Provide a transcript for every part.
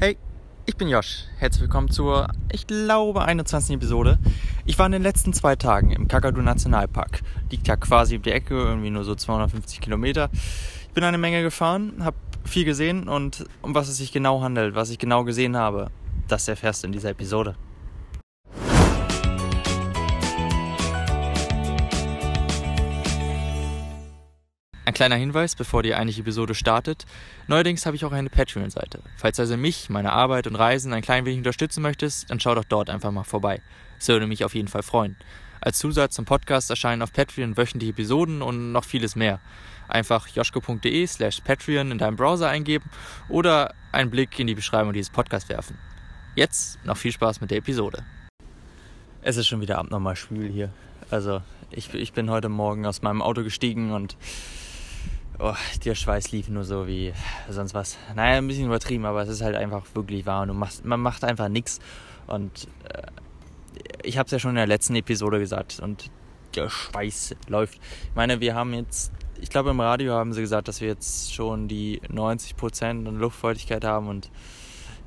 Hey, ich bin Josh. Herzlich willkommen zur, ich glaube, 21. Episode. Ich war in den letzten zwei Tagen im Kakadu Nationalpark. Liegt ja quasi um die Ecke, irgendwie nur so 250 Kilometer. Ich bin eine Menge gefahren, habe viel gesehen und um was es sich genau handelt, was ich genau gesehen habe, das erfährst du in dieser Episode. Ein kleiner Hinweis, bevor die eigentliche Episode startet. Neuerdings habe ich auch eine Patreon-Seite. Falls also mich, meine Arbeit und Reisen ein klein wenig unterstützen möchtest, dann schau doch dort einfach mal vorbei. Das würde mich auf jeden Fall freuen. Als Zusatz zum Podcast erscheinen auf Patreon wöchentliche Episoden und noch vieles mehr. Einfach joschko.de slash Patreon in deinem Browser eingeben oder einen Blick in die Beschreibung dieses Podcasts werfen. Jetzt noch viel Spaß mit der Episode. Es ist schon wieder abnormal schwül hier. Also ich, ich bin heute Morgen aus meinem Auto gestiegen und oh, der Schweiß lief nur so wie sonst was. Naja, ein bisschen übertrieben, aber es ist halt einfach wirklich warm. Du machst, man macht einfach nichts. Und äh, ich habe es ja schon in der letzten Episode gesagt. Und der Schweiß läuft. Ich meine, wir haben jetzt, ich glaube im Radio haben sie gesagt, dass wir jetzt schon die 90% an Luftfeuchtigkeit haben. Und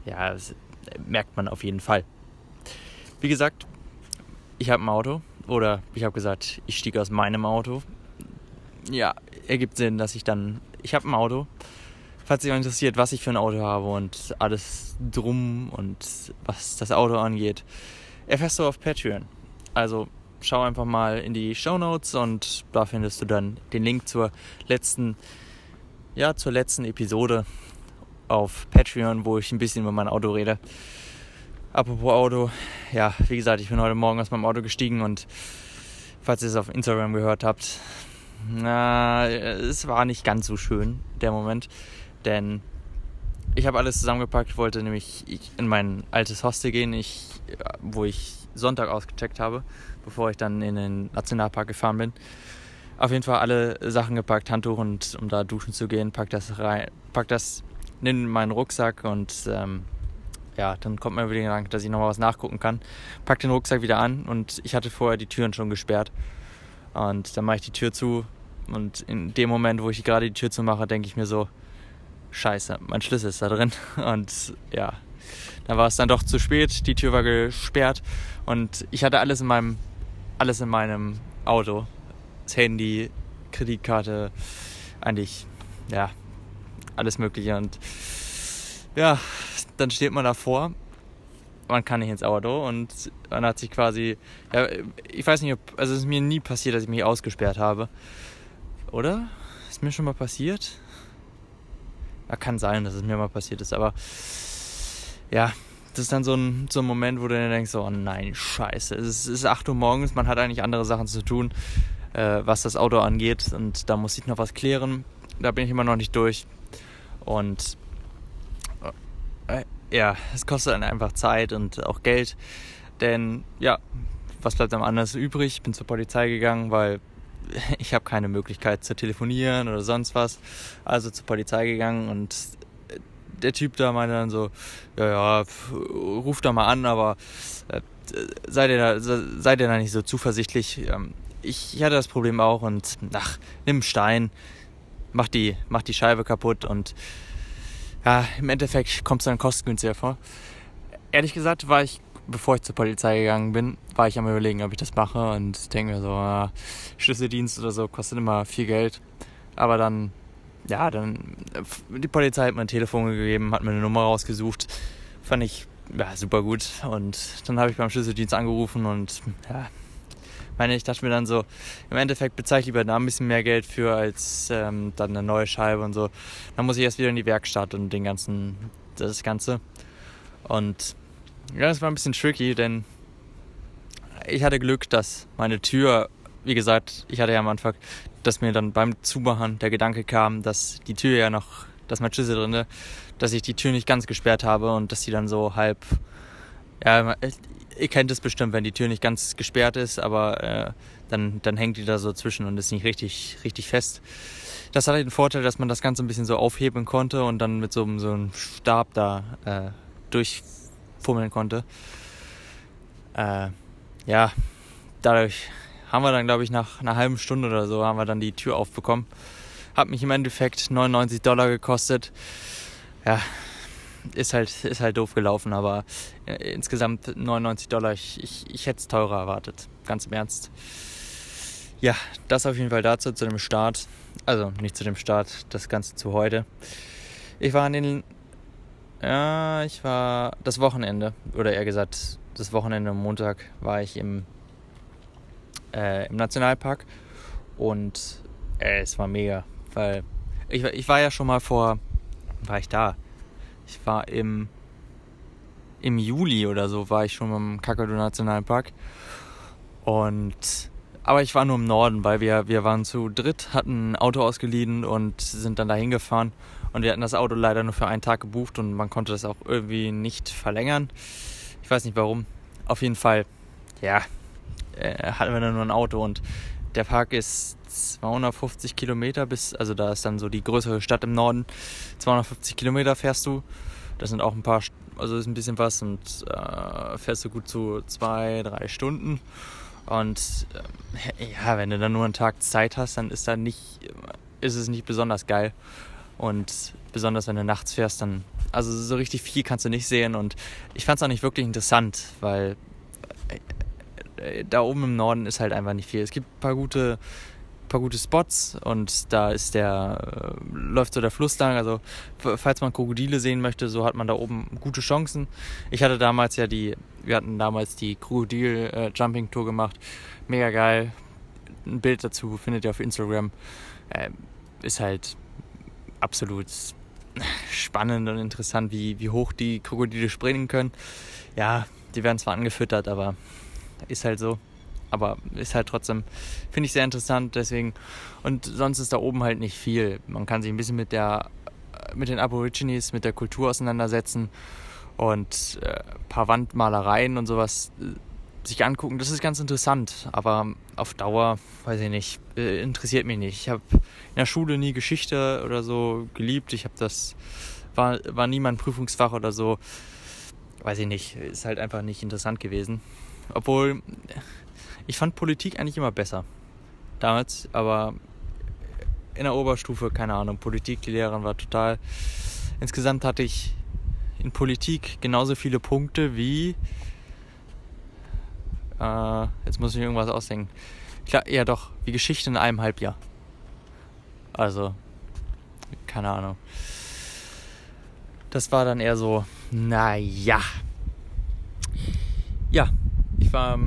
ja, das merkt man auf jeden Fall. Wie gesagt, ich habe ein Auto. Oder ich habe gesagt, ich stieg aus meinem Auto. Ja, ergibt Sinn, dass ich dann. Ich habe ein Auto. Falls dich interessiert, was ich für ein Auto habe und alles drum und was das Auto angeht, erfährst du auf Patreon. Also schau einfach mal in die Show Notes und da findest du dann den Link zur letzten, ja, zur letzten Episode auf Patreon, wo ich ein bisschen über mein Auto rede. Apropos Auto, ja, wie gesagt, ich bin heute Morgen aus meinem Auto gestiegen und falls ihr es auf Instagram gehört habt, na, es war nicht ganz so schön, der Moment. Denn ich habe alles zusammengepackt, wollte nämlich in mein altes Hostel gehen, ich, wo ich Sonntag ausgecheckt habe, bevor ich dann in den Nationalpark gefahren bin. Auf jeden Fall alle Sachen gepackt, Handtuch und um da duschen zu gehen, pack das rein, pack das in meinen Rucksack und ähm, ja, dann kommt mir wieder der Gedanke, dass ich nochmal was nachgucken kann. Pack den Rucksack wieder an und ich hatte vorher die Türen schon gesperrt. Und dann mache ich die Tür zu und in dem Moment, wo ich gerade die Tür zu mache, denke ich mir so, scheiße, mein Schlüssel ist da drin. Und ja, dann war es dann doch zu spät, die Tür war gesperrt und ich hatte alles in meinem, alles in meinem Auto. Das Handy, Kreditkarte, eigentlich, ja, alles mögliche. Und ja, dann steht man davor man kann nicht ins Auto und man hat sich quasi, ja, ich weiß nicht, ob, also es ist mir nie passiert, dass ich mich ausgesperrt habe. Oder? Ist mir schon mal passiert? Ja, kann sein, dass es mir mal passiert ist, aber ja, das ist dann so ein, so ein Moment, wo du dann denkst, oh nein, scheiße, es ist, es ist 8 Uhr morgens, man hat eigentlich andere Sachen zu tun, äh, was das Auto angeht und da muss ich noch was klären. Da bin ich immer noch nicht durch. Und ja, es kostet dann einfach Zeit und auch Geld. Denn ja, was bleibt am anders übrig? Ich bin zur Polizei gegangen, weil ich habe keine Möglichkeit zu telefonieren oder sonst was. Also zur Polizei gegangen und der Typ da meinte dann so, ja, ja, ruf da mal an, aber äh, seid ihr da, da nicht so zuversichtlich. Ähm, ich, ich hatte das Problem auch und ach, nimm einen Stein, mach die, mach die Scheibe kaputt und ja, im Endeffekt kommt es dann kostengünstiger vor. Ehrlich gesagt war ich, bevor ich zur Polizei gegangen bin, war ich am überlegen, ob ich das mache und denke mir so, ja, Schlüsseldienst oder so kostet immer viel Geld. Aber dann, ja, dann, die Polizei hat mir ein Telefon gegeben, hat mir eine Nummer rausgesucht. Fand ich, ja, super gut. Und dann habe ich beim Schlüsseldienst angerufen und, ja, meine, ich dachte mir dann so, im Endeffekt bezahle ich lieber da ein bisschen mehr Geld für als ähm, dann eine neue Scheibe und so. Dann muss ich erst wieder in die Werkstatt und den ganzen, das Ganze. Und ja, das war ein bisschen tricky, denn ich hatte Glück, dass meine Tür, wie gesagt, ich hatte ja am Anfang, dass mir dann beim Zumachen der Gedanke kam, dass die Tür ja noch, dass mein Schlüssel drin dass ich die Tür nicht ganz gesperrt habe und dass sie dann so halb, ja, ihr kennt es bestimmt, wenn die Tür nicht ganz gesperrt ist, aber äh, dann, dann hängt die da so zwischen und ist nicht richtig, richtig fest. Das hatte den Vorteil, dass man das Ganze ein bisschen so aufheben konnte und dann mit so, so einem Stab da äh, durchfummeln konnte. Äh, ja, dadurch haben wir dann, glaube ich, nach einer halben Stunde oder so, haben wir dann die Tür aufbekommen. Hat mich im Endeffekt 99 Dollar gekostet. Ja, ist halt, ist halt doof gelaufen, aber äh, insgesamt 99 Dollar. Ich, ich, ich hätte es teurer erwartet, ganz im Ernst. Ja, das auf jeden Fall dazu, zu dem Start. Also nicht zu dem Start, das Ganze zu heute. Ich war an den. Ja, ich war das Wochenende, oder eher gesagt, das Wochenende am Montag war ich im, äh, im Nationalpark und äh, es war mega, weil ich, ich war ja schon mal vor. War ich da? Ich war im. Im Juli oder so war ich schon im Kakadu Nationalpark. Und aber ich war nur im Norden, weil wir, wir waren zu dritt, hatten ein Auto ausgeliehen und sind dann dahin gefahren. Und wir hatten das Auto leider nur für einen Tag gebucht und man konnte das auch irgendwie nicht verlängern. Ich weiß nicht warum. Auf jeden Fall, ja, äh, hatten wir dann nur ein Auto und der Park ist 250 Kilometer bis, also da ist dann so die größere Stadt im Norden. 250 Kilometer fährst du. Das sind auch ein paar, also ist ein bisschen was und äh, fährst du gut zu zwei, drei Stunden. Und äh, ja, wenn du dann nur einen Tag Zeit hast, dann ist da nicht, ist es nicht besonders geil. Und besonders wenn du nachts fährst, dann, also so richtig viel kannst du nicht sehen. Und ich fand es auch nicht wirklich interessant, weil äh, äh, da oben im Norden ist halt einfach nicht viel. Es gibt ein paar gute paar gute Spots und da ist der, äh, läuft so der Fluss lang. Also falls man Krokodile sehen möchte, so hat man da oben gute Chancen. Ich hatte damals ja die, wir hatten damals die Krokodil-Jumping-Tour gemacht. Mega geil. Ein Bild dazu findet ihr auf Instagram. Äh, ist halt absolut spannend und interessant, wie, wie hoch die Krokodile springen können. Ja, die werden zwar angefüttert, aber ist halt so aber ist halt trotzdem, finde ich sehr interessant, deswegen. Und sonst ist da oben halt nicht viel. Man kann sich ein bisschen mit der, mit den Aborigines, mit der Kultur auseinandersetzen und äh, ein paar Wandmalereien und sowas äh, sich angucken. Das ist ganz interessant, aber auf Dauer, weiß ich nicht, äh, interessiert mich nicht. Ich habe in der Schule nie Geschichte oder so geliebt. Ich habe das, war, war nie mein Prüfungsfach oder so. Weiß ich nicht, ist halt einfach nicht interessant gewesen. Obwohl, ich fand Politik eigentlich immer besser. Damals, aber in der Oberstufe, keine Ahnung, Politik, die Lehrerin war total. Insgesamt hatte ich in Politik genauso viele Punkte wie. Äh, jetzt muss ich mir irgendwas ausdenken. Klar, ja doch, wie Geschichte in einem Halbjahr. Also, keine Ahnung. Das war dann eher so, naja. Ja, ich war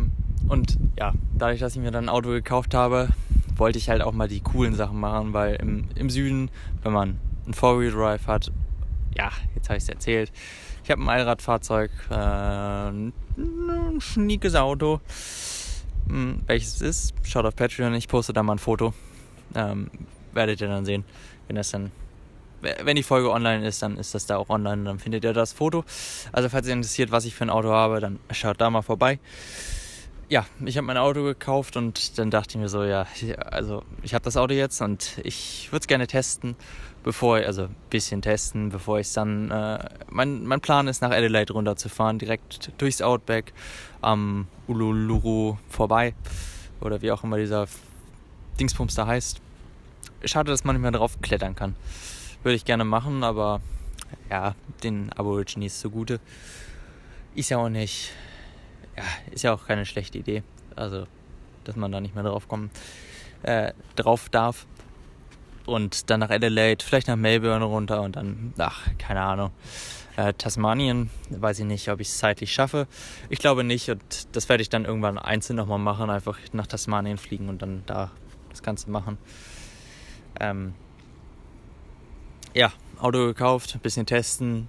und ja, dadurch, dass ich mir dann ein Auto gekauft habe, wollte ich halt auch mal die coolen Sachen machen, weil im, im Süden, wenn man ein Four-Wheel-Drive hat, ja, jetzt habe ich es erzählt, ich habe ein Allradfahrzeug, äh, ein schniekes Auto. Hm, welches es ist, schaut auf Patreon, ich poste da mal ein Foto. Ähm, werdet ihr dann sehen, wenn das dann wenn die Folge online ist, dann ist das da auch online, dann findet ihr das Foto. Also falls ihr interessiert, was ich für ein Auto habe, dann schaut da mal vorbei ja, ich habe mein Auto gekauft und dann dachte ich mir so, ja, also ich habe das Auto jetzt und ich würde es gerne testen, bevor, also ein bisschen testen, bevor ich es dann, äh, mein, mein Plan ist nach Adelaide runterzufahren, direkt durchs Outback am Uluru vorbei oder wie auch immer dieser Dingsbums da heißt. Schade, dass man nicht mehr drauf klettern kann. Würde ich gerne machen, aber ja, den Aborigines zugute. Ist ja auch nicht ja, ist ja auch keine schlechte Idee. Also, dass man da nicht mehr drauf kommen, äh, drauf darf. Und dann nach Adelaide, vielleicht nach Melbourne runter und dann, ach, keine Ahnung. Äh, Tasmanien, weiß ich nicht, ob ich es zeitlich schaffe. Ich glaube nicht und das werde ich dann irgendwann einzeln nochmal machen, einfach nach Tasmanien fliegen und dann da das Ganze machen. Ähm, ja, Auto gekauft, bisschen testen,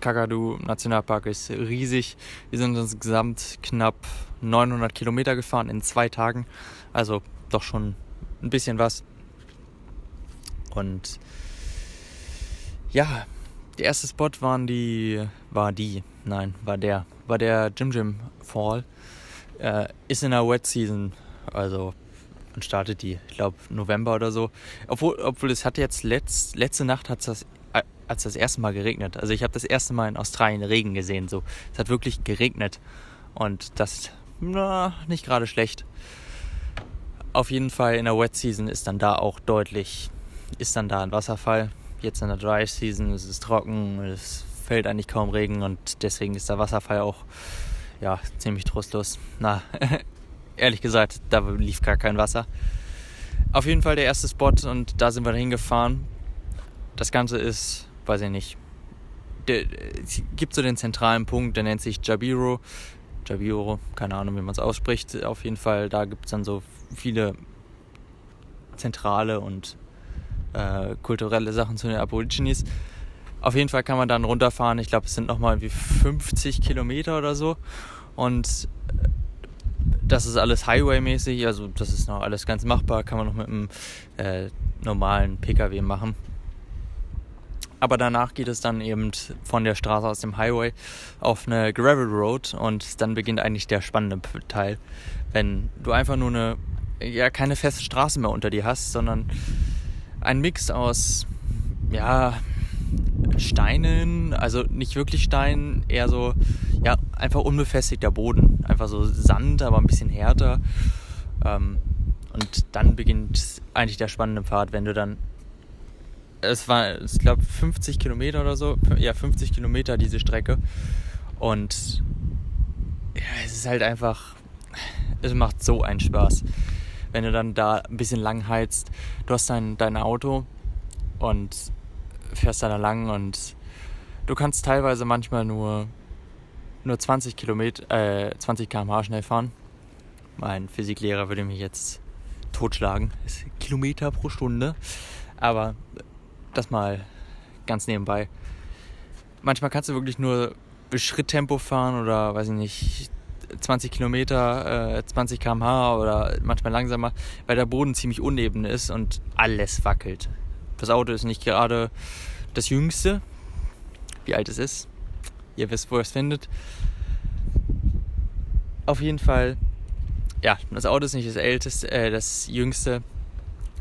Kakadu Nationalpark ist riesig. Wir sind insgesamt knapp 900 Kilometer gefahren in zwei Tagen. Also doch schon ein bisschen was. Und ja, der erste Spot waren die, war die, nein, war der, war der Jim Jim Fall. Äh, ist in der Wet Season, also und startet die, ich glaube November oder so. Obwohl, obwohl es hat jetzt letzt, letzte Nacht hat es das als das erste Mal geregnet. Also ich habe das erste Mal in Australien Regen gesehen. So, es hat wirklich geregnet und das na, nicht gerade schlecht. Auf jeden Fall in der Wet Season ist dann da auch deutlich, ist dann da ein Wasserfall. jetzt in der Dry Season ist es trocken, es fällt eigentlich kaum Regen und deswegen ist der Wasserfall auch ja, ziemlich trostlos. Na, ehrlich gesagt, da lief gar kein Wasser. Auf jeden Fall der erste Spot und da sind wir hingefahren. Das Ganze ist, weiß ich nicht, der, es gibt so den zentralen Punkt, der nennt sich Jabiro. Jabiro, keine Ahnung, wie man es ausspricht. Auf jeden Fall, da gibt es dann so viele zentrale und äh, kulturelle Sachen zu den Aborigines. Auf jeden Fall kann man dann runterfahren. Ich glaube, es sind nochmal wie 50 Kilometer oder so. Und äh, das ist alles Highway-mäßig, also das ist noch alles ganz machbar, kann man noch mit einem äh, normalen Pkw machen. Aber danach geht es dann eben von der Straße aus dem Highway auf eine Gravel Road und dann beginnt eigentlich der spannende Teil. Wenn du einfach nur eine, ja, keine feste Straße mehr unter dir hast, sondern ein Mix aus, ja, Steinen, also nicht wirklich Stein, eher so, ja, einfach unbefestigter Boden. Einfach so Sand, aber ein bisschen härter. Ähm, und dann beginnt eigentlich der spannende Pfad, wenn du dann es war, ich glaube, 50 Kilometer oder so. Ja, 50 Kilometer diese Strecke. Und ja, es ist halt einfach, es macht so einen Spaß. Wenn du dann da ein bisschen lang heizt, du hast dein, dein Auto und fährst da lang und du kannst teilweise manchmal nur, nur 20 Kilometer, äh, 20 km/h schnell fahren. Mein Physiklehrer würde mich jetzt totschlagen. Kilometer pro Stunde. Aber das mal ganz nebenbei. Manchmal kannst du wirklich nur Schritttempo fahren oder weiß ich nicht, 20 Kilometer, äh, 20 km/h oder manchmal langsamer, weil der Boden ziemlich uneben ist und alles wackelt. Das Auto ist nicht gerade das jüngste, wie alt es ist. Ihr wisst, wo ihr es findet. Auf jeden Fall, ja, das Auto ist nicht das älteste, äh, das jüngste,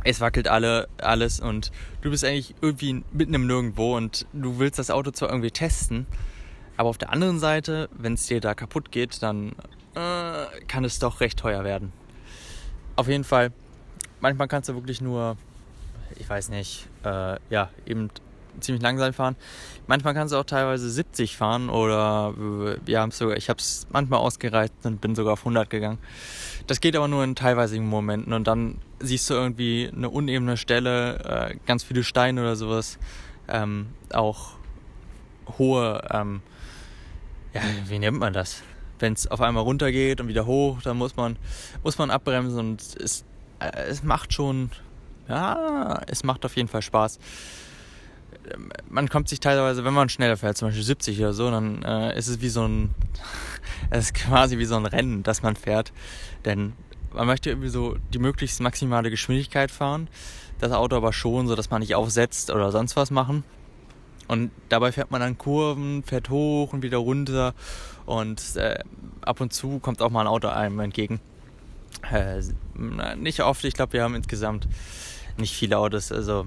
es wackelt alle, alles und du bist eigentlich irgendwie mitten im Nirgendwo und du willst das Auto zwar irgendwie testen, aber auf der anderen Seite, wenn es dir da kaputt geht, dann äh, kann es doch recht teuer werden. Auf jeden Fall, manchmal kannst du wirklich nur, ich weiß nicht, äh, ja, eben ziemlich langsam fahren. Manchmal kannst du auch teilweise 70 fahren oder haben sogar, ich habe es manchmal ausgereizt und bin sogar auf 100 gegangen. Das geht aber nur in teilweisigen Momenten und dann siehst du irgendwie eine unebene Stelle, äh, ganz viele Steine oder sowas, ähm, auch hohe, ähm, ja, wie nennt man das? Wenn es auf einmal runtergeht und wieder hoch, dann muss man, muss man abbremsen und es, äh, es macht schon, ja, es macht auf jeden Fall Spaß. Man kommt sich teilweise, wenn man schneller fährt, zum Beispiel 70 oder so, dann äh, ist es wie so ein, es ist quasi wie so ein Rennen, das man fährt. Denn man möchte irgendwie so die möglichst maximale Geschwindigkeit fahren, das Auto aber schon, so dass man nicht aufsetzt oder sonst was machen. Und dabei fährt man dann Kurven, fährt hoch und wieder runter und äh, ab und zu kommt auch mal ein Auto einem entgegen. Äh, nicht oft, ich glaube, wir haben insgesamt nicht viele Autos, also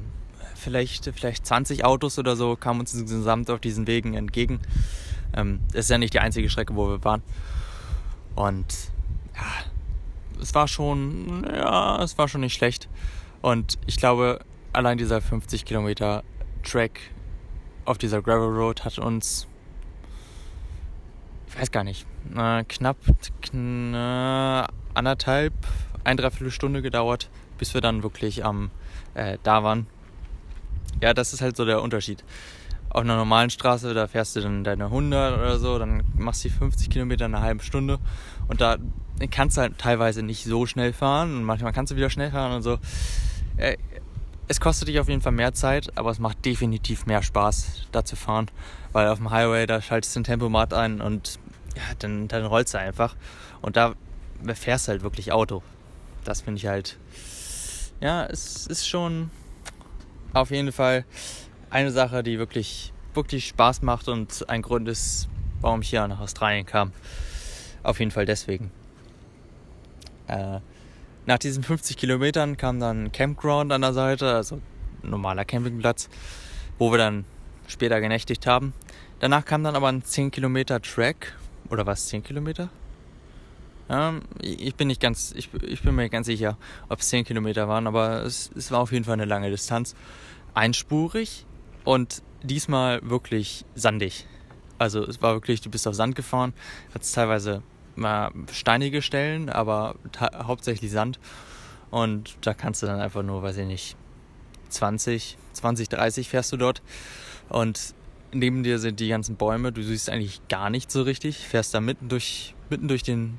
vielleicht, vielleicht 20 Autos oder so kamen uns insgesamt auf diesen Wegen entgegen. Ähm, ist ja nicht die einzige Strecke, wo wir waren. Und ja, es war schon, ja, es war schon nicht schlecht. Und ich glaube, allein dieser 50 Kilometer Track auf dieser Gravel Road hat uns, ich weiß gar nicht, äh, knapp kn anderthalb, ein, dreiviertel Stunde gedauert, bis wir dann wirklich am äh, da waren. Ja, das ist halt so der Unterschied. Auf einer normalen Straße, da fährst du dann deine 100 oder so, dann machst du die 50 Kilometer in einer halben Stunde und da kannst du halt teilweise nicht so schnell fahren und manchmal kannst du wieder schnell fahren und so. Äh, es kostet dich auf jeden Fall mehr Zeit, aber es macht definitiv mehr Spaß, da zu fahren, weil auf dem Highway, da schaltest du ein Tempomat ein und ja, dann, dann rollst du einfach und da fährst du halt wirklich Auto. Das finde ich halt, ja, es ist schon auf jeden Fall eine Sache, die wirklich, wirklich Spaß macht und ein Grund ist, warum ich hier nach Australien kam. Auf jeden Fall deswegen. Äh, nach diesen 50 Kilometern kam dann Campground an der Seite, also normaler Campingplatz, wo wir dann später genächtigt haben. Danach kam dann aber ein 10 Kilometer Track. Oder was, 10 Kilometer? Ähm, ich bin nicht ganz, ich, ich bin mir ganz sicher, ob es 10 Kilometer waren, aber es, es war auf jeden Fall eine lange Distanz. Einspurig, Und diesmal wirklich sandig. Also es war wirklich, du bist auf Sand gefahren, hattest teilweise mal steinige Stellen, aber hauptsächlich Sand. Und da kannst du dann einfach nur, weiß ich nicht, 20, 20, 30 fährst du dort. Und neben dir sind die ganzen Bäume. Du siehst eigentlich gar nicht so richtig. Fährst da mitten durch, mitten durch den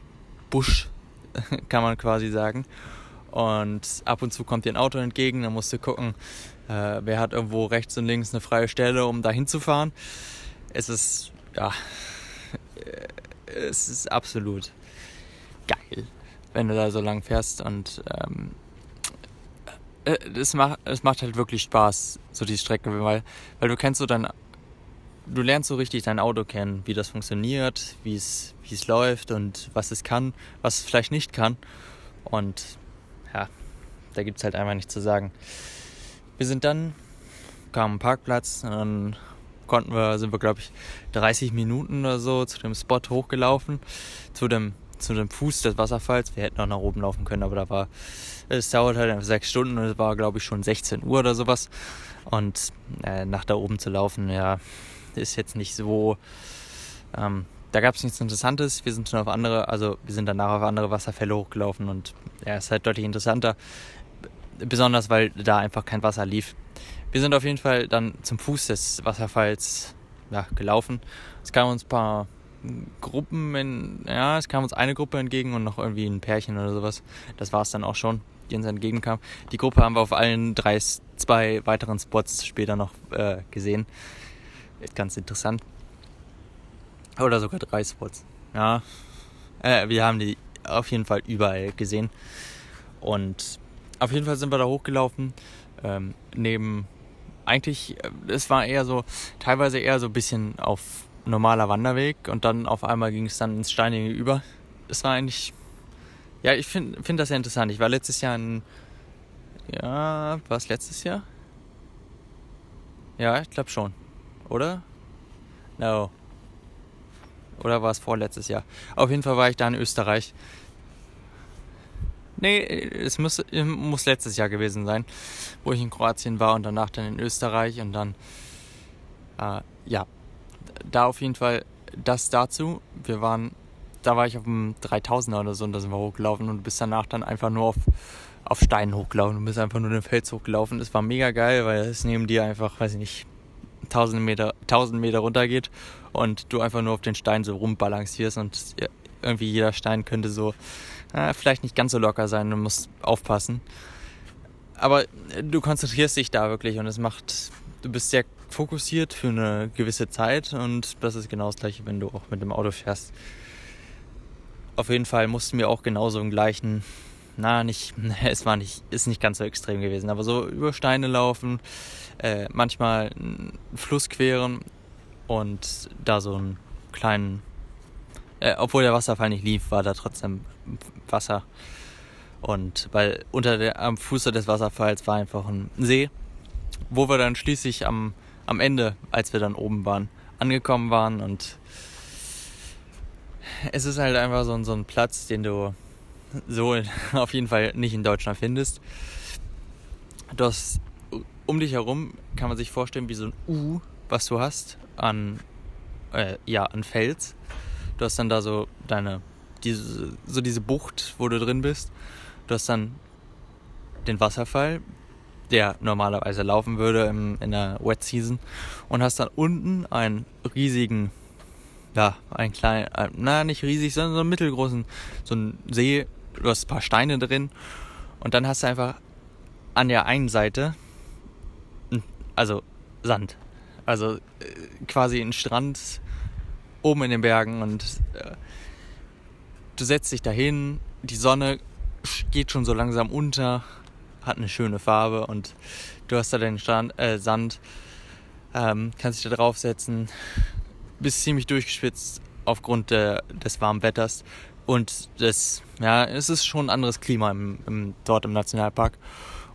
Busch, kann man quasi sagen. Und ab und zu kommt dir ein Auto entgegen. Dann musst du gucken, äh, wer hat irgendwo rechts und links eine freie Stelle, um da hinzufahren. Es ist, ja, es ist absolut geil, wenn du da so lang fährst und ähm, äh, es macht, es macht halt wirklich Spaß, so die Strecke, weil, weil du kennst so dein, du lernst so richtig dein Auto kennen, wie das funktioniert, wie es, läuft und was es kann, was es vielleicht nicht kann. Und ja, da gibt es halt einfach nichts zu sagen. Wir sind dann, kamen am Parkplatz und dann konnten wir, sind wir glaube ich 30 Minuten oder so zu dem Spot hochgelaufen, zu dem, zu dem Fuß des Wasserfalls. Wir hätten auch nach oben laufen können, aber da war, es dauert halt sechs Stunden und es war glaube ich schon 16 Uhr oder sowas. Und äh, nach da oben zu laufen, ja, ist jetzt nicht so, ähm, da gab es nichts Interessantes. Wir sind schon auf andere, also wir sind danach auf andere Wasserfälle hochgelaufen und ja, ist halt deutlich interessanter besonders weil da einfach kein Wasser lief. Wir sind auf jeden Fall dann zum Fuß des Wasserfalls ja, gelaufen. Es kamen uns ein paar Gruppen, in, ja, es kam uns eine Gruppe entgegen und noch irgendwie ein Pärchen oder sowas. Das war es dann auch schon, die uns entgegenkam. Die Gruppe haben wir auf allen drei, zwei weiteren Spots später noch äh, gesehen. Ganz interessant. Oder sogar drei Spots. Ja, äh, wir haben die auf jeden Fall überall gesehen. Und auf jeden Fall sind wir da hochgelaufen. Ähm, neben, eigentlich, äh, es war eher so, teilweise eher so ein bisschen auf normaler Wanderweg und dann auf einmal ging es dann ins Steinige über. Es war eigentlich, ja, ich finde find das sehr interessant. Ich war letztes Jahr in, ja, war es letztes Jahr? Ja, ich glaube schon. Oder? No. Oder war es vorletztes Jahr? Auf jeden Fall war ich da in Österreich Nee, es muss, muss letztes Jahr gewesen sein, wo ich in Kroatien war und danach dann in Österreich und dann, äh, ja, da auf jeden Fall das dazu. Wir waren, da war ich auf dem 3000er oder so und da sind wir hochgelaufen und du bist danach dann einfach nur auf, auf Steinen hochgelaufen. Du bist einfach nur den Fels hochgelaufen. Es war mega geil, weil es neben dir einfach, weiß ich nicht, 1000 Meter, 1000 Meter runter geht und du einfach nur auf den Steinen so rumbalancierst und irgendwie jeder Stein könnte so äh, vielleicht nicht ganz so locker sein, du musst aufpassen. Aber du konzentrierst dich da wirklich und es macht, du bist sehr fokussiert für eine gewisse Zeit und das ist genau das gleiche, wenn du auch mit dem Auto fährst. Auf jeden Fall mussten wir auch genauso im gleichen, na, nicht, es war nicht, ist nicht ganz so extrem gewesen, aber so über Steine laufen, äh, manchmal einen Fluss queren und da so einen kleinen äh, obwohl der Wasserfall nicht lief, war da trotzdem Wasser. Und weil unter der, am Fuße des Wasserfalls war einfach ein See, wo wir dann schließlich am, am Ende, als wir dann oben waren, angekommen waren. Und es ist halt einfach so, so ein Platz, den du so auf jeden Fall nicht in Deutschland findest. Du hast um dich herum, kann man sich vorstellen, wie so ein U, was du hast an, äh, ja, an Fels. Du hast dann da so deine, diese, so diese Bucht, wo du drin bist. Du hast dann den Wasserfall, der normalerweise laufen würde im, in der Wet Season. Und hast dann unten einen riesigen, ja, einen kleinen, äh, na, nicht riesig, sondern so einen mittelgroßen, so einen See. Du hast ein paar Steine drin. Und dann hast du einfach an der einen Seite, also Sand. Also äh, quasi ein Strand oben in den Bergen und äh, du setzt dich dahin, die Sonne geht schon so langsam unter, hat eine schöne Farbe und du hast da den Strand, äh, Sand, ähm, kannst dich da draufsetzen, bist ziemlich durchgespitzt aufgrund der, des warmen Wetters und das, ja, es ist schon ein anderes Klima im, im, dort im Nationalpark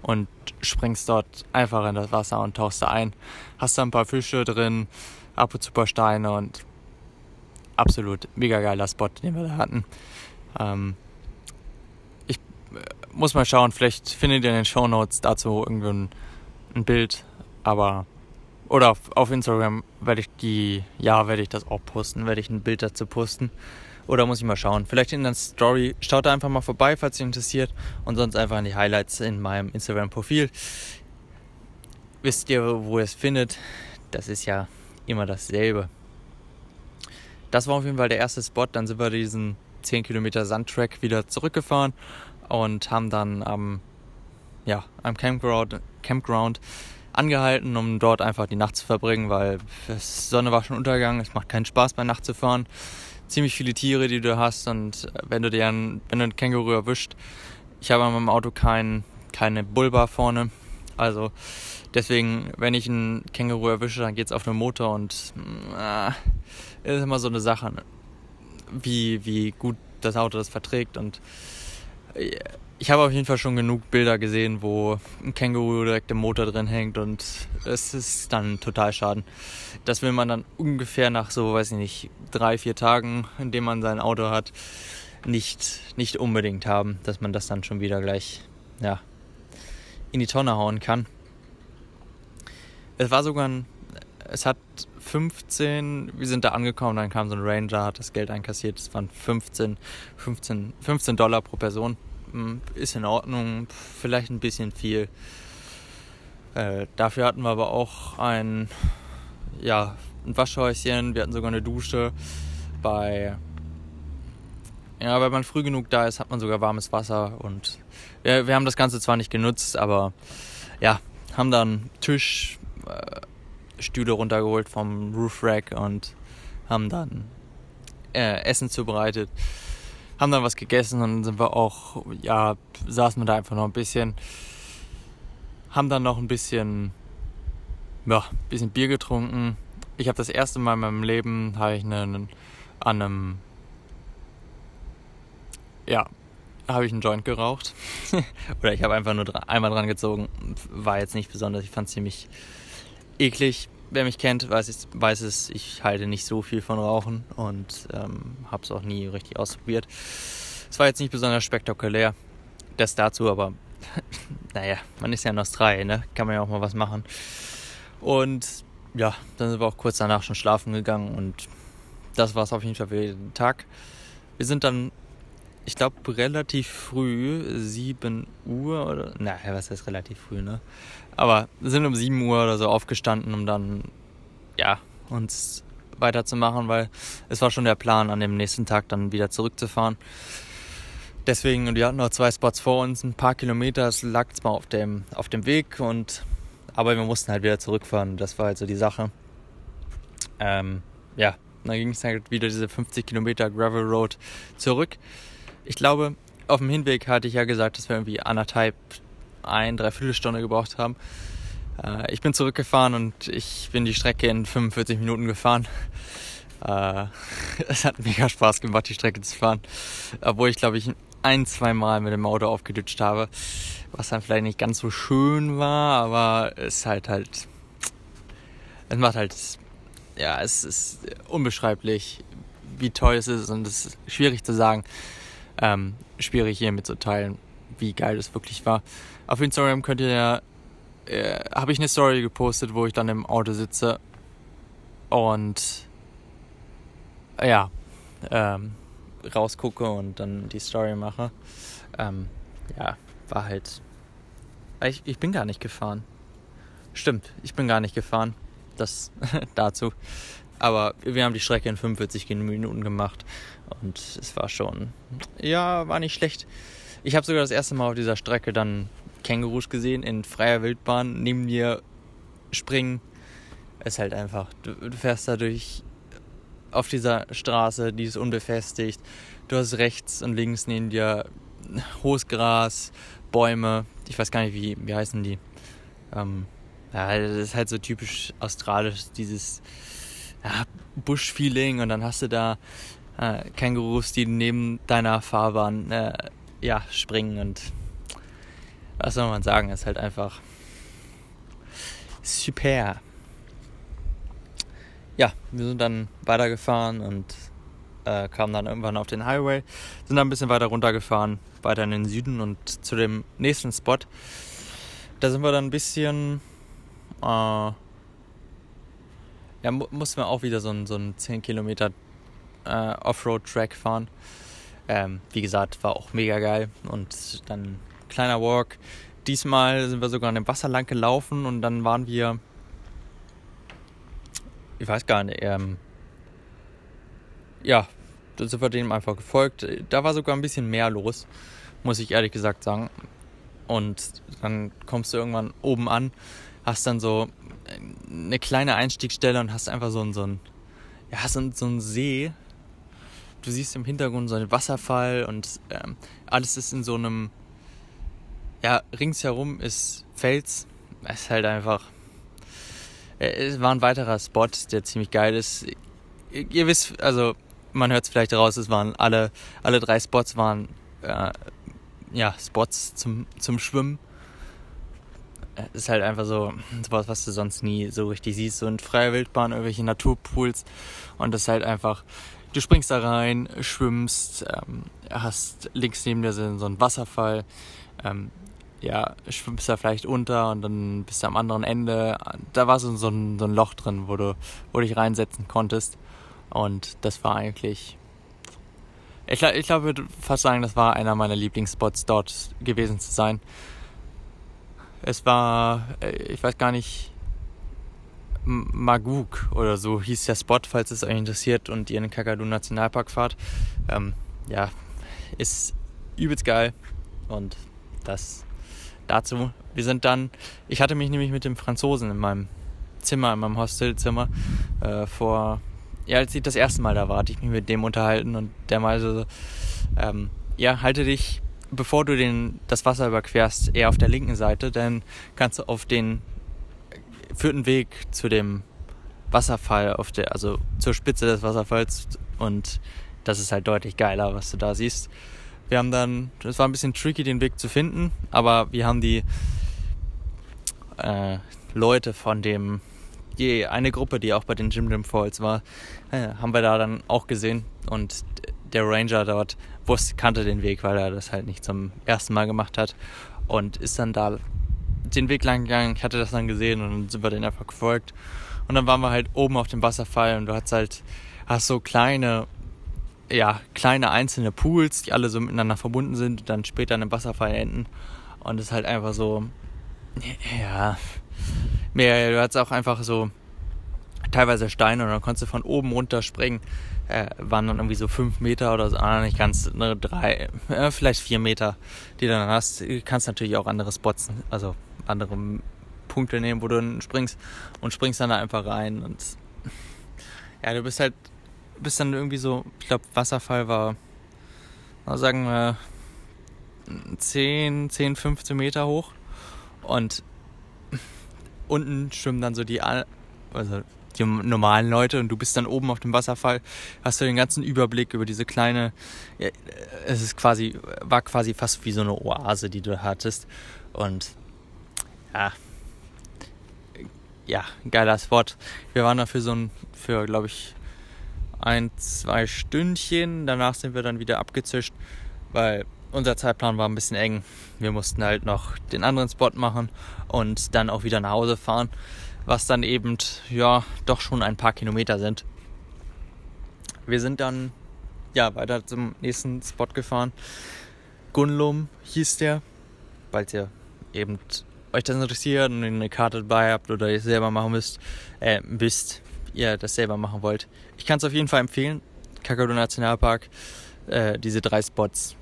und springst dort einfach in das Wasser und tauchst da ein, hast da ein paar Fische drin, ab und zu ein paar Steine und absolut mega geiler Spot, den wir da hatten. Ähm, ich äh, muss mal schauen, vielleicht findet ihr in den Show Notes dazu irgendwo ein, ein Bild, aber oder auf, auf Instagram werde ich die, ja, werde ich das auch posten, werde ich ein Bild dazu posten. Oder muss ich mal schauen. Vielleicht in der Story. Schaut da einfach mal vorbei, falls euch interessiert. Und sonst einfach in die Highlights in meinem Instagram-Profil. Wisst ihr, wo ihr es findet? Das ist ja immer dasselbe. Das war auf jeden Fall der erste Spot. Dann sind wir diesen 10 Kilometer Sandtrack wieder zurückgefahren und haben dann am, ja, am Campground, Campground angehalten, um dort einfach die Nacht zu verbringen, weil die Sonne war schon untergegangen. Es macht keinen Spaß, bei Nacht zu fahren. Ziemlich viele Tiere, die du hast und wenn du dir ein, wenn du einen Känguru erwischt, ich habe an meinem Auto kein, keine Bulba vorne, also deswegen, wenn ich einen Känguru erwische, dann geht es auf den Motor und äh, ist immer so eine Sache, ne? wie, wie gut das Auto das verträgt und äh, ich habe auf jeden Fall schon genug Bilder gesehen, wo ein Känguru direkt im Motor drin hängt und es ist dann total schaden. Das will man dann ungefähr nach so, weiß ich nicht, drei, vier Tagen, in denen man sein Auto hat, nicht, nicht unbedingt haben, dass man das dann schon wieder gleich, ja, in die Tonne hauen kann. Es war sogar ein, es hat 15, wir sind da angekommen, dann kam so ein Ranger, hat das Geld einkassiert, es waren 15, 15, 15 Dollar pro Person ist in Ordnung, vielleicht ein bisschen viel. Äh, dafür hatten wir aber auch ein, ja, ein Waschhäuschen, wir hatten sogar eine Dusche. Bei, ja, wenn man früh genug da ist, hat man sogar warmes Wasser und wir, wir haben das Ganze zwar nicht genutzt, aber ja, haben dann Tisch, äh, Stühle runtergeholt vom Roof Rack und haben dann äh, Essen zubereitet haben dann was gegessen und sind wir auch, ja, saßen wir da einfach noch ein bisschen, haben dann noch ein bisschen, ja, ein bisschen Bier getrunken. Ich habe das erste Mal in meinem Leben, habe ich einen, an einem, ja, habe ich einen Joint geraucht. Oder ich habe einfach nur einmal dran gezogen. War jetzt nicht besonders, ich fand es ziemlich eklig wer mich kennt, weiß, es, weiß es, ich halte nicht so viel von Rauchen und ähm, habe es auch nie richtig ausprobiert. Es war jetzt nicht besonders spektakulär, das dazu, aber naja, man ist ja in Australien, ne? kann man ja auch mal was machen. Und ja, dann sind wir auch kurz danach schon schlafen gegangen und das war es auf jeden Fall für den Tag. Wir sind dann, ich glaube, relativ früh, 7 Uhr oder, naja, was heißt relativ früh, ne? Aber sind um 7 Uhr oder so aufgestanden, um dann, ja, uns weiterzumachen, weil es war schon der Plan, an dem nächsten Tag dann wieder zurückzufahren. Deswegen, und wir hatten noch zwei Spots vor uns, ein paar Kilometer, es lag zwar auf dem, auf dem Weg, und, aber wir mussten halt wieder zurückfahren. Das war halt so die Sache. Ähm, ja, dann ging es halt wieder diese 50 Kilometer Gravel Road zurück. Ich glaube, auf dem Hinweg hatte ich ja gesagt, dass wir irgendwie anderthalb ein, dreiviertel Stunde gebraucht haben. Äh, ich bin zurückgefahren und ich bin die Strecke in 45 Minuten gefahren. Äh, es hat mega Spaß gemacht, die Strecke zu fahren. Obwohl ich, glaube ich, ein, zwei Mal mit dem Auto aufgedutscht habe. Was dann vielleicht nicht ganz so schön war, aber es ist halt halt. Es macht halt. Ja, es ist unbeschreiblich, wie toll es ist und es ist schwierig zu sagen. Ähm, schwierig hier mitzuteilen, wie geil es wirklich war. Auf Instagram könnt ihr ja, äh, habe ich eine Story gepostet, wo ich dann im Auto sitze und ja, ähm, rausgucke und dann die Story mache. Ähm, ja, war halt. Ich, ich bin gar nicht gefahren. Stimmt, ich bin gar nicht gefahren. Das dazu. Aber wir haben die Strecke in 45 Minuten gemacht und es war schon, ja, war nicht schlecht. Ich habe sogar das erste Mal auf dieser Strecke dann Kängurus gesehen in freier Wildbahn neben dir springen. Ist halt einfach, du, du fährst da durch auf dieser Straße, die ist unbefestigt. Du hast rechts und links neben dir hohes Gras, Bäume. Ich weiß gar nicht, wie, wie heißen die. Ähm, ja, das ist halt so typisch australisch, dieses ja, Busch-Feeling und dann hast du da äh, Kängurus, die neben deiner Fahrbahn äh, ja, springen und was soll man sagen, ist halt einfach super. Ja, wir sind dann weitergefahren und äh, kamen dann irgendwann auf den Highway, sind dann ein bisschen weiter runtergefahren, weiter in den Süden und zu dem nächsten Spot. Da sind wir dann ein bisschen, äh, ja, mu mussten wir auch wieder so einen so 10 Kilometer äh, Offroad-Track fahren. Ähm, wie gesagt, war auch mega geil. Und dann kleiner Walk. Diesmal sind wir sogar an dem Wasser lang gelaufen und dann waren wir, ich weiß gar nicht, ähm, ja, da sind wir dem einfach gefolgt. Da war sogar ein bisschen mehr los, muss ich ehrlich gesagt sagen. Und dann kommst du irgendwann oben an, hast dann so eine kleine Einstiegsstelle und hast einfach so einen, so einen, ja, einen, so einen See. Du siehst im Hintergrund so einen Wasserfall und ähm, alles ist in so einem, ja, ringsherum ist Fels. Es ist halt einfach, äh, es war ein weiterer Spot, der ziemlich geil ist. Ihr wisst, also man hört es vielleicht raus, es waren alle, alle drei Spots waren äh, ja, Spots zum, zum Schwimmen. Es ist halt einfach so sowas, was du sonst nie so richtig siehst. So in freier Wildbahn, irgendwelche Naturpools. Und das ist halt einfach, du springst da rein, schwimmst, ähm, hast links neben dir so einen Wasserfall. Ähm, ja, schwimmst da vielleicht unter und dann bist du am anderen Ende. Da war so, so, ein, so ein Loch drin, wo du, wo du dich reinsetzen konntest. Und das war eigentlich. Ich, ich glaube, ich würde fast sagen, das war einer meiner Lieblingsspots dort gewesen zu sein. Es war, äh, ich weiß gar nicht, Maguk oder so hieß der Spot, falls es euch interessiert und ihr in den Kakadu Nationalpark fahrt. Ähm, ja, ist übelst geil und das dazu. Wir sind dann, ich hatte mich nämlich mit dem Franzosen in meinem Zimmer, in meinem Hostelzimmer äh, vor ja, als ich das erste Mal da war, hatte ich mich mit dem unterhalten und der meinte so, ähm, ja, halte dich, bevor du den, das Wasser überquerst, eher auf der linken Seite, dann kannst du auf den führten Weg zu dem Wasserfall, auf der, also zur Spitze des Wasserfalls und das ist halt deutlich geiler, was du da siehst. Wir haben dann, es war ein bisschen tricky, den Weg zu finden, aber wir haben die äh, Leute von dem die eine Gruppe, die auch bei den Jim Jim Falls war, äh, haben wir da dann auch gesehen. Und der Ranger dort wusste, kannte den Weg, weil er das halt nicht zum ersten Mal gemacht hat. Und ist dann da den Weg lang gegangen. Ich hatte das dann gesehen und dann sind wir den einfach gefolgt. Und dann waren wir halt oben auf dem Wasserfall und du hast halt, hast so kleine, ja, kleine einzelne Pools, die alle so miteinander verbunden sind und dann später in einem Wasserfall enden. Und es ist halt einfach so, ja, mehr. Du hattest auch einfach so teilweise Steine und dann konntest du von oben runter springen. Äh, waren dann irgendwie so fünf Meter oder so, ah, nicht ganz, ne, drei, äh, vielleicht vier Meter, die du dann hast. Du kannst natürlich auch andere Spots, also andere Punkte nehmen, wo du dann springst und springst dann da einfach rein und ja, du bist halt, bist dann irgendwie so, ich glaube, Wasserfall war, sagen wir, 10, 10, 15 Meter hoch und unten schwimmen dann so die, also die normalen Leute und du bist dann oben auf dem Wasserfall, hast du den ganzen Überblick über diese kleine, es ist quasi, war quasi fast wie so eine Oase, die du hattest. Und ja, ja, geiler Spot. Wir waren dafür so ein, für glaube ich, ein, zwei Stündchen. Danach sind wir dann wieder abgezischt, weil unser Zeitplan war ein bisschen eng. Wir mussten halt noch den anderen Spot machen und dann auch wieder nach Hause fahren, was dann eben ja doch schon ein paar Kilometer sind. Wir sind dann ja weiter zum nächsten Spot gefahren. Gunlum hieß der, falls ihr eben euch das interessiert und eine Karte dabei habt oder ihr selber machen müsst, äh, wisst, ihr das selber machen wollt. Ich kann es auf jeden Fall empfehlen. Kakadu Nationalpark, äh, diese drei Spots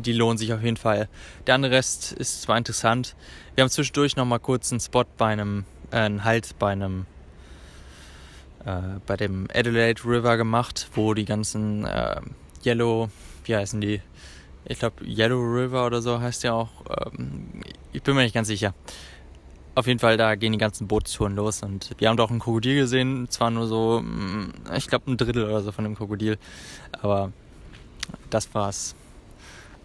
die lohnen sich auf jeden Fall. Der andere Rest ist zwar interessant. Wir haben zwischendurch noch mal kurz einen Spot bei einem, einen Halt bei einem, äh, bei dem Adelaide River gemacht, wo die ganzen äh, Yellow, wie heißen die? Ich glaube Yellow River oder so heißt der auch. Ähm, ich bin mir nicht ganz sicher. Auf jeden Fall, da gehen die ganzen Bootstouren los und wir haben doch ein Krokodil gesehen. Zwar nur so, mm, ich glaube ein Drittel oder so von dem Krokodil, aber das war's.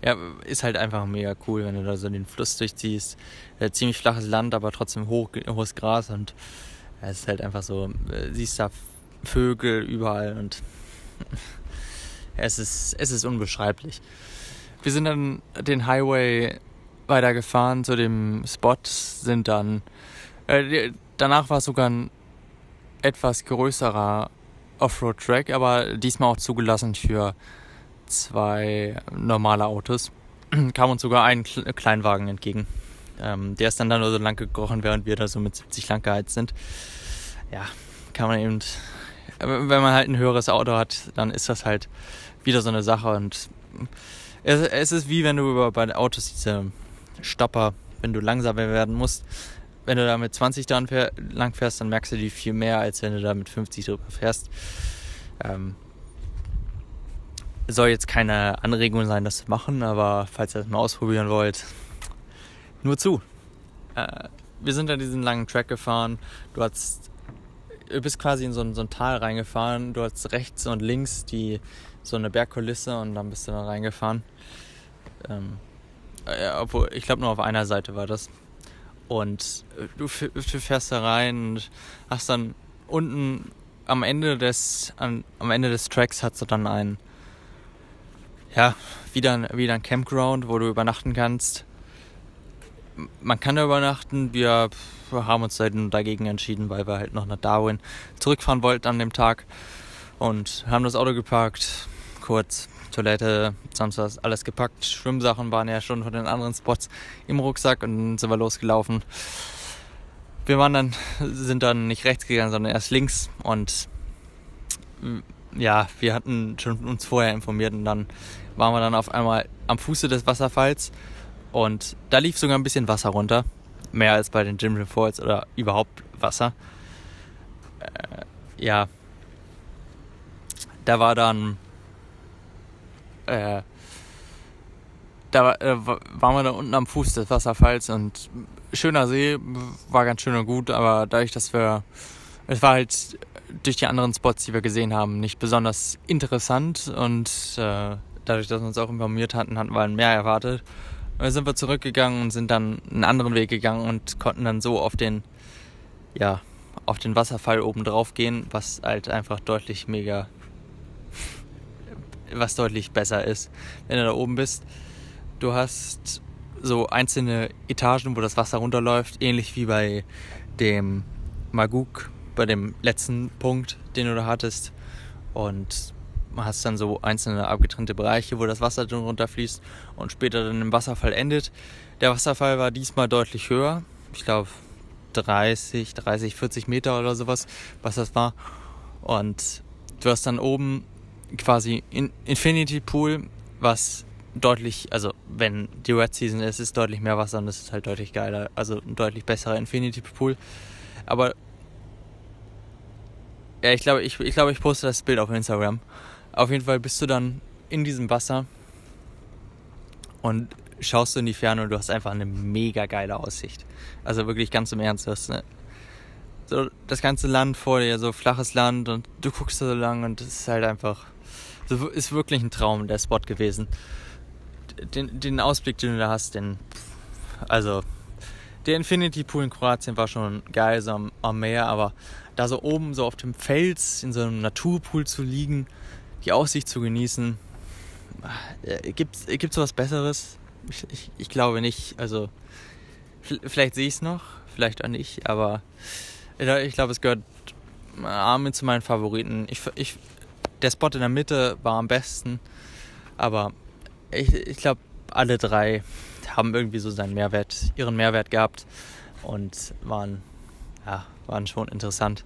Ja, ist halt einfach mega cool, wenn du da so den Fluss durchziehst. Äh, ziemlich flaches Land, aber trotzdem hoch, hohes Gras und ja, es ist halt einfach so, äh, siehst da Vögel überall und es ist, es ist unbeschreiblich. Wir sind dann den Highway weitergefahren zu dem Spot, sind dann, äh, danach war es sogar ein etwas größerer Offroad-Track, aber diesmal auch zugelassen für zwei normale Autos. Kam uns sogar ein Kleinwagen entgegen. Ähm, der ist dann da nur so lang gekrochen, während wir da so mit 70 lang geheizt sind. Ja, kann man eben, wenn man halt ein höheres Auto hat, dann ist das halt wieder so eine Sache und es, es ist wie wenn du bei Autos diese Stopper, wenn du langsamer werden musst, wenn du da mit 20 dran fähr, lang fährst, dann merkst du die viel mehr, als wenn du da mit 50 drüber fährst. Ähm, soll jetzt keine Anregung sein, das zu machen, aber falls ihr das mal ausprobieren wollt, nur zu. Äh, wir sind an diesen langen Track gefahren. Du hast, du bist quasi in so ein, so ein Tal reingefahren. Du hast rechts und links die so eine Bergkulisse und dann bist du da reingefahren. Ähm, ja, obwohl, ich glaube nur auf einer Seite war das. Und äh, du, du fährst da rein und hast dann unten am Ende des, an, am Ende des Tracks hast du dann ein, ja, wieder, wieder ein Campground, wo du übernachten kannst man kann da übernachten. Wir haben uns dagegen entschieden, weil wir halt noch nach Darwin zurückfahren wollten an dem Tag und haben das Auto geparkt, kurz Toilette, sonst was alles gepackt. Schwimmsachen waren ja schon von den anderen Spots im Rucksack und dann sind wir losgelaufen. Wir waren dann, sind dann nicht rechts gegangen, sondern erst links und ja, wir hatten schon uns vorher informiert und dann waren wir dann auf einmal am Fuße des Wasserfalls und da lief sogar ein bisschen Wasser runter. Mehr als bei den Jim Falls oder überhaupt Wasser. Äh, ja. Da war dann. Äh, da äh, waren wir da unten am Fuß des Wasserfalls und schöner See, war ganz schön und gut, aber dadurch, dass wir. Es war halt durch die anderen Spots, die wir gesehen haben, nicht besonders interessant und äh, dadurch, dass wir uns auch informiert hatten, hatten wir mehr erwartet. Dann sind wir zurückgegangen und sind dann einen anderen Weg gegangen und konnten dann so auf den, ja, auf den Wasserfall oben drauf gehen, was halt einfach deutlich mega, was deutlich besser ist, wenn du da oben bist. Du hast so einzelne Etagen, wo das Wasser runterläuft, ähnlich wie bei dem Maguk, bei dem letzten Punkt, den du da hattest. Und hast dann so einzelne abgetrennte Bereiche, wo das Wasser dann runterfließt und später dann im Wasserfall endet. Der Wasserfall war diesmal deutlich höher. Ich glaube 30, 30, 40 Meter oder sowas, was das war. Und du hast dann oben quasi in Infinity Pool, was deutlich, also wenn die Red Season ist, ist deutlich mehr Wasser und das ist halt deutlich geiler, also ein deutlich besserer Infinity Pool. Aber ja, ich glaube, ich, ich glaube, ich poste das Bild auf Instagram. Auf jeden Fall bist du dann in diesem Wasser und schaust du in die Ferne und du hast einfach eine mega geile Aussicht. Also wirklich ganz im Ernst, du hast so das ganze Land vor dir, so flaches Land und du guckst da so lang und es ist halt einfach, so ist wirklich ein Traum der Spot gewesen. Den, den Ausblick, den du da hast, den, also der Infinity Pool in Kroatien war schon geil, so am, am Meer, aber da so oben so auf dem Fels in so einem Naturpool zu liegen die Aussicht zu genießen. Äh, Gibt es was Besseres? Ich, ich, ich, glaube nicht. Also, vielleicht sehe ich es noch, vielleicht auch nicht, aber ich glaube, es gehört mit zu meinen Favoriten. Ich, ich, der Spot in der Mitte war am besten, aber ich, ich glaube, alle drei haben irgendwie so seinen Mehrwert, ihren Mehrwert gehabt und waren, ja, waren schon interessant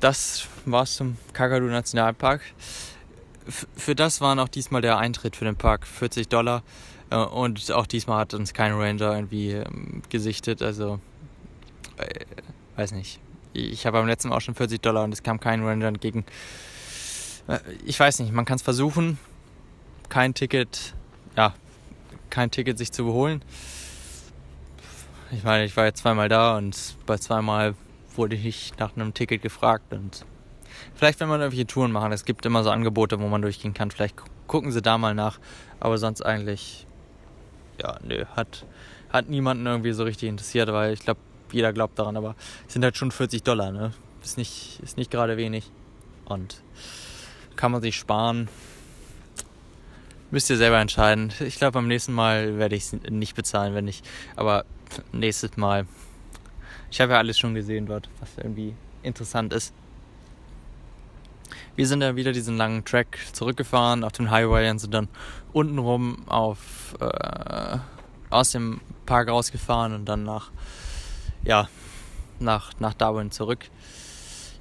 das war's zum Kakadu Nationalpark. F für das war auch diesmal der Eintritt für den Park 40 Dollar. Äh, und auch diesmal hat uns kein Ranger irgendwie ähm, gesichtet. Also, äh, weiß nicht. Ich habe beim letzten Mal auch schon 40 Dollar und es kam kein Ranger entgegen. Äh, ich weiß nicht, man kann es versuchen. Kein Ticket, ja, kein Ticket sich zu beholen. Ich meine, ich war jetzt zweimal da und bei zweimal wurde ich nach einem Ticket gefragt und vielleicht, wenn man irgendwelche Touren machen, es gibt immer so Angebote, wo man durchgehen kann, vielleicht gucken sie da mal nach, aber sonst eigentlich, ja, nö, hat, hat niemanden irgendwie so richtig interessiert, weil ich glaube, jeder glaubt daran, aber es sind halt schon 40 Dollar, ne? Ist nicht, ist nicht gerade wenig und kann man sich sparen. Müsst ihr selber entscheiden. Ich glaube, beim nächsten Mal werde ich es nicht bezahlen, wenn nicht. Aber nächstes Mal ich habe ja alles schon gesehen dort, was irgendwie interessant ist. Wir sind dann wieder diesen langen Track zurückgefahren auf den Highway und sind dann untenrum auf, äh, aus dem Park rausgefahren und dann nach, ja, nach, nach Darwin zurück.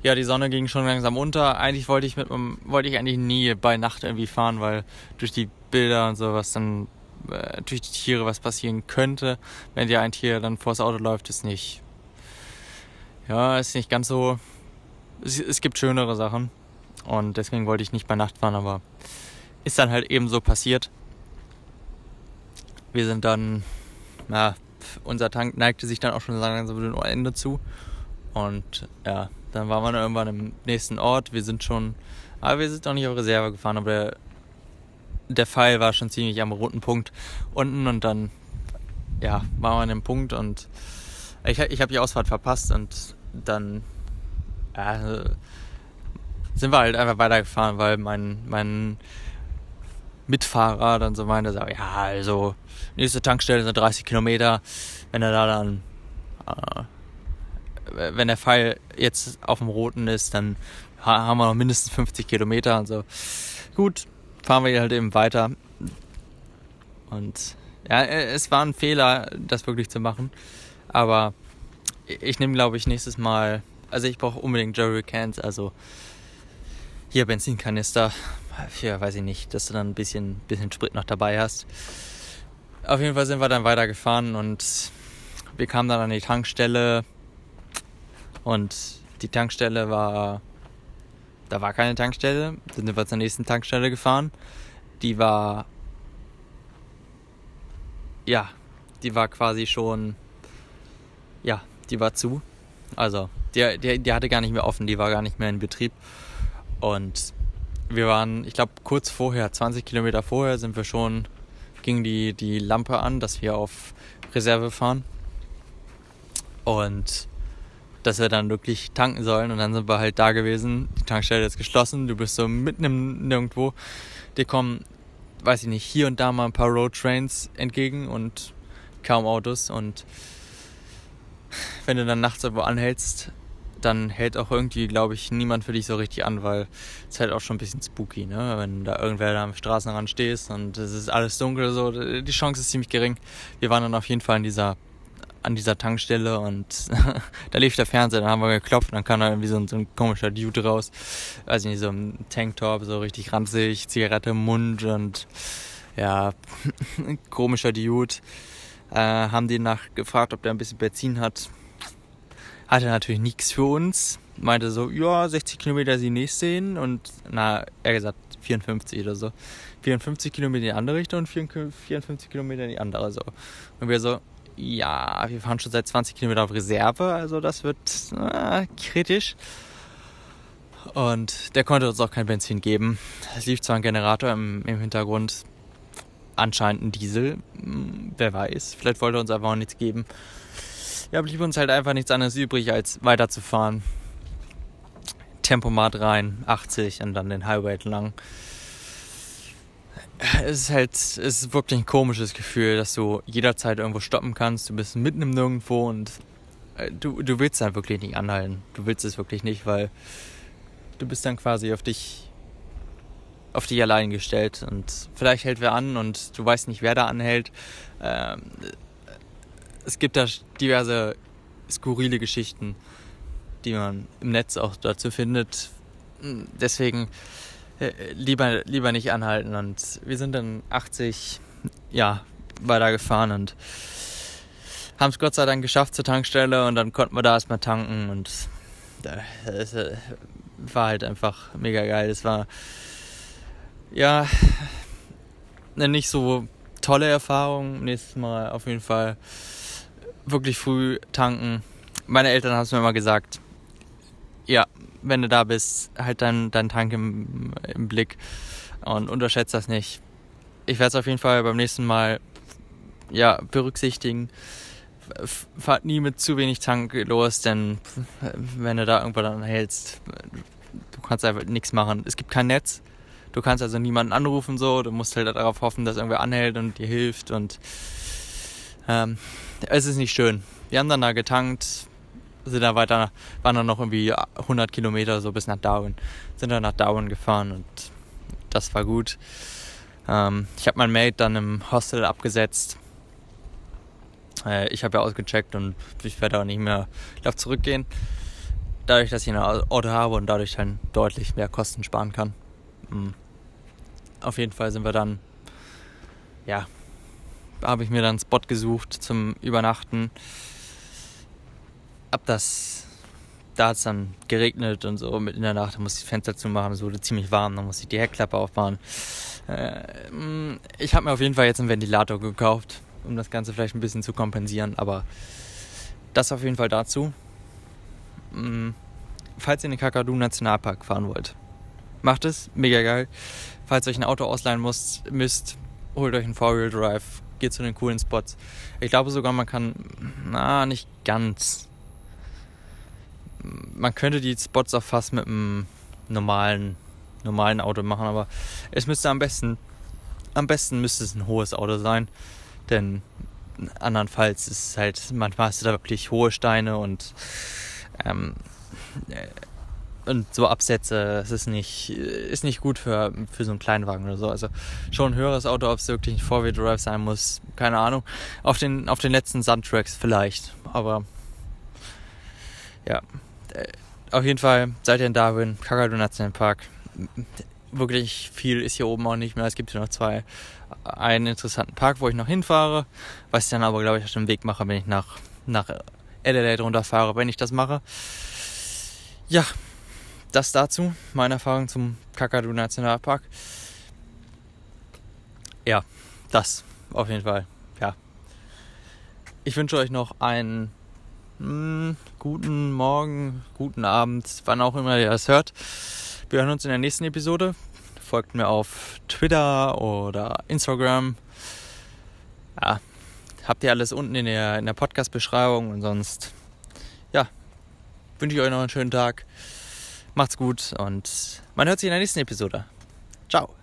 Ja, die Sonne ging schon langsam unter. Eigentlich wollte ich mit wollte ich eigentlich nie bei Nacht irgendwie fahren, weil durch die Bilder und sowas dann äh, durch die Tiere was passieren könnte. Wenn dir ein Tier dann vors Auto läuft, ist nicht, ja, ist nicht ganz so. Es, es gibt schönere Sachen. Und deswegen wollte ich nicht bei Nacht fahren, aber ist dann halt eben so passiert. Wir sind dann, ja, unser Tank neigte sich dann auch schon langsam dem Ende zu. Und ja, dann waren wir irgendwann im nächsten Ort. Wir sind schon, aber wir sind noch nicht auf Reserve gefahren, aber der, der Pfeil war schon ziemlich am roten Punkt unten und dann, ja, waren wir an dem Punkt und ich, ich habe die Ausfahrt verpasst und dann, ja, sind wir halt einfach weitergefahren, weil mein, mein Mitfahrer dann so meinte, so, ja, also nächste Tankstelle sind 30 Kilometer, wenn er da dann, äh, wenn der Pfeil jetzt auf dem Roten ist, dann haben wir noch mindestens 50 Kilometer und so. Gut, fahren wir halt eben weiter. Und ja, es war ein Fehler, das wirklich zu machen. Aber ich nehme, glaube ich, nächstes Mal, also ich brauche unbedingt Jerry Cans, also hier Benzinkanister. Für, weiß ich nicht, dass du dann ein bisschen, bisschen Sprit noch dabei hast. Auf jeden Fall sind wir dann weitergefahren und wir kamen dann an die Tankstelle und die Tankstelle war, da war keine Tankstelle. Dann sind wir zur nächsten Tankstelle gefahren. Die war, ja, die war quasi schon, ja, die war zu. Also, die, die, die hatte gar nicht mehr offen, die war gar nicht mehr in Betrieb. Und wir waren, ich glaube, kurz vorher, 20 Kilometer vorher, sind wir schon, ging die, die Lampe an, dass wir auf Reserve fahren. Und dass wir dann wirklich tanken sollen. Und dann sind wir halt da gewesen. Die Tankstelle ist geschlossen. Du bist so mitten im Nirgendwo. Dir kommen, weiß ich nicht, hier und da mal ein paar Roadtrains entgegen und kaum Autos. Und wenn du dann nachts irgendwo anhältst, dann hält auch irgendwie, glaube ich, niemand für dich so richtig an, weil es halt auch schon ein bisschen spooky, ne? Wenn da irgendwer da am Straßenrand stehst und es ist alles dunkel, so, die Chance ist ziemlich gering. Wir waren dann auf jeden Fall in dieser, an dieser Tankstelle und da lief der Fernseher, dann haben wir geklopft und dann kam da irgendwie so ein, so ein komischer Dude raus. Weiß nicht, so ein Tanktop, so richtig ranzig, Zigarette im Mund und ja, komischer Dude. Äh, haben den nachgefragt, ob der ein bisschen Benzin hat hatte natürlich nichts für uns. Meinte so, ja, 60 Kilometer die nächste und na, er gesagt 54 oder so. 54 Kilometer in die andere Richtung und 54 Kilometer in die andere so. Und wir so, ja, wir fahren schon seit 20 Kilometer auf Reserve, also das wird äh, kritisch. Und der konnte uns auch kein Benzin geben. Es lief zwar ein Generator im, im Hintergrund, anscheinend ein Diesel, hm, wer weiß, vielleicht wollte er uns einfach auch nichts geben ja, blieb uns halt einfach nichts anderes übrig, als weiterzufahren. Tempomat rein, 80 und dann den Highway entlang. Es ist halt, es ist wirklich ein komisches Gefühl, dass du jederzeit irgendwo stoppen kannst. Du bist mitten im Nirgendwo und äh, du, du willst dann wirklich nicht anhalten. Du willst es wirklich nicht, weil du bist dann quasi auf dich auf dich allein gestellt und vielleicht hält wer an und du weißt nicht, wer da anhält. Ähm, es gibt da diverse skurrile Geschichten, die man im Netz auch dazu findet. Deswegen lieber, lieber nicht anhalten. Und wir sind dann 80 ja, weiter gefahren und haben es Gott sei Dank geschafft zur Tankstelle und dann konnten wir da erstmal tanken und es äh, war halt einfach mega geil. Es war ja eine nicht so tolle Erfahrung. Nächstes Mal auf jeden Fall wirklich früh tanken. Meine Eltern haben es mir immer gesagt, ja, wenn du da bist, halt deinen dein Tank im, im Blick und unterschätzt das nicht. Ich werde es auf jeden Fall beim nächsten Mal ja, berücksichtigen. Fahrt nie mit zu wenig Tank los, denn wenn du da irgendwo dann hältst, du kannst einfach nichts machen. Es gibt kein Netz. Du kannst also niemanden anrufen so. Du musst halt darauf hoffen, dass irgendwer anhält und dir hilft und ähm, es ist nicht schön. Wir haben dann da getankt, sind dann weiter, waren dann noch irgendwie 100 Kilometer so bis nach Darwin. Sind dann nach Darwin gefahren und das war gut. Ähm, ich habe mein Mate dann im Hostel abgesetzt. Äh, ich habe ja ausgecheckt und ich werde auch nicht mehr darauf zurückgehen. Dadurch, dass ich ein Auto habe und dadurch dann deutlich mehr Kosten sparen kann. Mhm. Auf jeden Fall sind wir dann, ja, habe ich mir dann einen Spot gesucht zum Übernachten. Ab das, da hat es dann geregnet und so mit in der Nacht, da musste ich das Fenster zumachen, es wurde ziemlich warm, dann musste ich die Heckklappe aufbauen. Äh, ich habe mir auf jeden Fall jetzt einen Ventilator gekauft, um das Ganze vielleicht ein bisschen zu kompensieren, aber das auf jeden Fall dazu. Mm, falls ihr in den Kakadu Nationalpark fahren wollt, macht es, mega geil. Falls ihr euch ein Auto ausleihen müsst, müsst holt euch einen Four-Wheel Drive, geht zu den coolen Spots. Ich glaube sogar, man kann, na, nicht ganz. Man könnte die Spots auch fast mit einem normalen, normalen Auto machen, aber es müsste am besten, am besten müsste es ein hohes Auto sein, denn andernfalls ist es halt, manchmal hast du da wirklich hohe Steine und ähm, und so Absätze, es ist nicht, ist nicht gut für, für so einen Kleinwagen oder so. Also schon ein höheres Auto, ob es wirklich ein Four-Wheel-Drive sein muss, keine Ahnung. Auf den, auf den letzten Sandtracks vielleicht, aber ja. Äh, auf jeden Fall seid ihr in Darwin, Kakadu Nationalpark. Wirklich viel ist hier oben auch nicht mehr. Es gibt hier noch zwei, einen interessanten Park, wo ich noch hinfahre, was ich dann aber, glaube ich, auf dem Weg mache, wenn ich nach, nach Adelaide runterfahre, wenn ich das mache. Ja, das dazu, meine Erfahrung zum Kakadu Nationalpark. Ja, das auf jeden Fall. Ja. Ich wünsche euch noch einen hm, guten Morgen, guten Abend, wann auch immer ihr das hört. Wir hören uns in der nächsten Episode. Folgt mir auf Twitter oder Instagram. Ja, habt ihr alles unten in der, in der Podcast-Beschreibung und sonst, ja, wünsche ich euch noch einen schönen Tag. Macht's gut und man hört sich in der nächsten Episode. Ciao.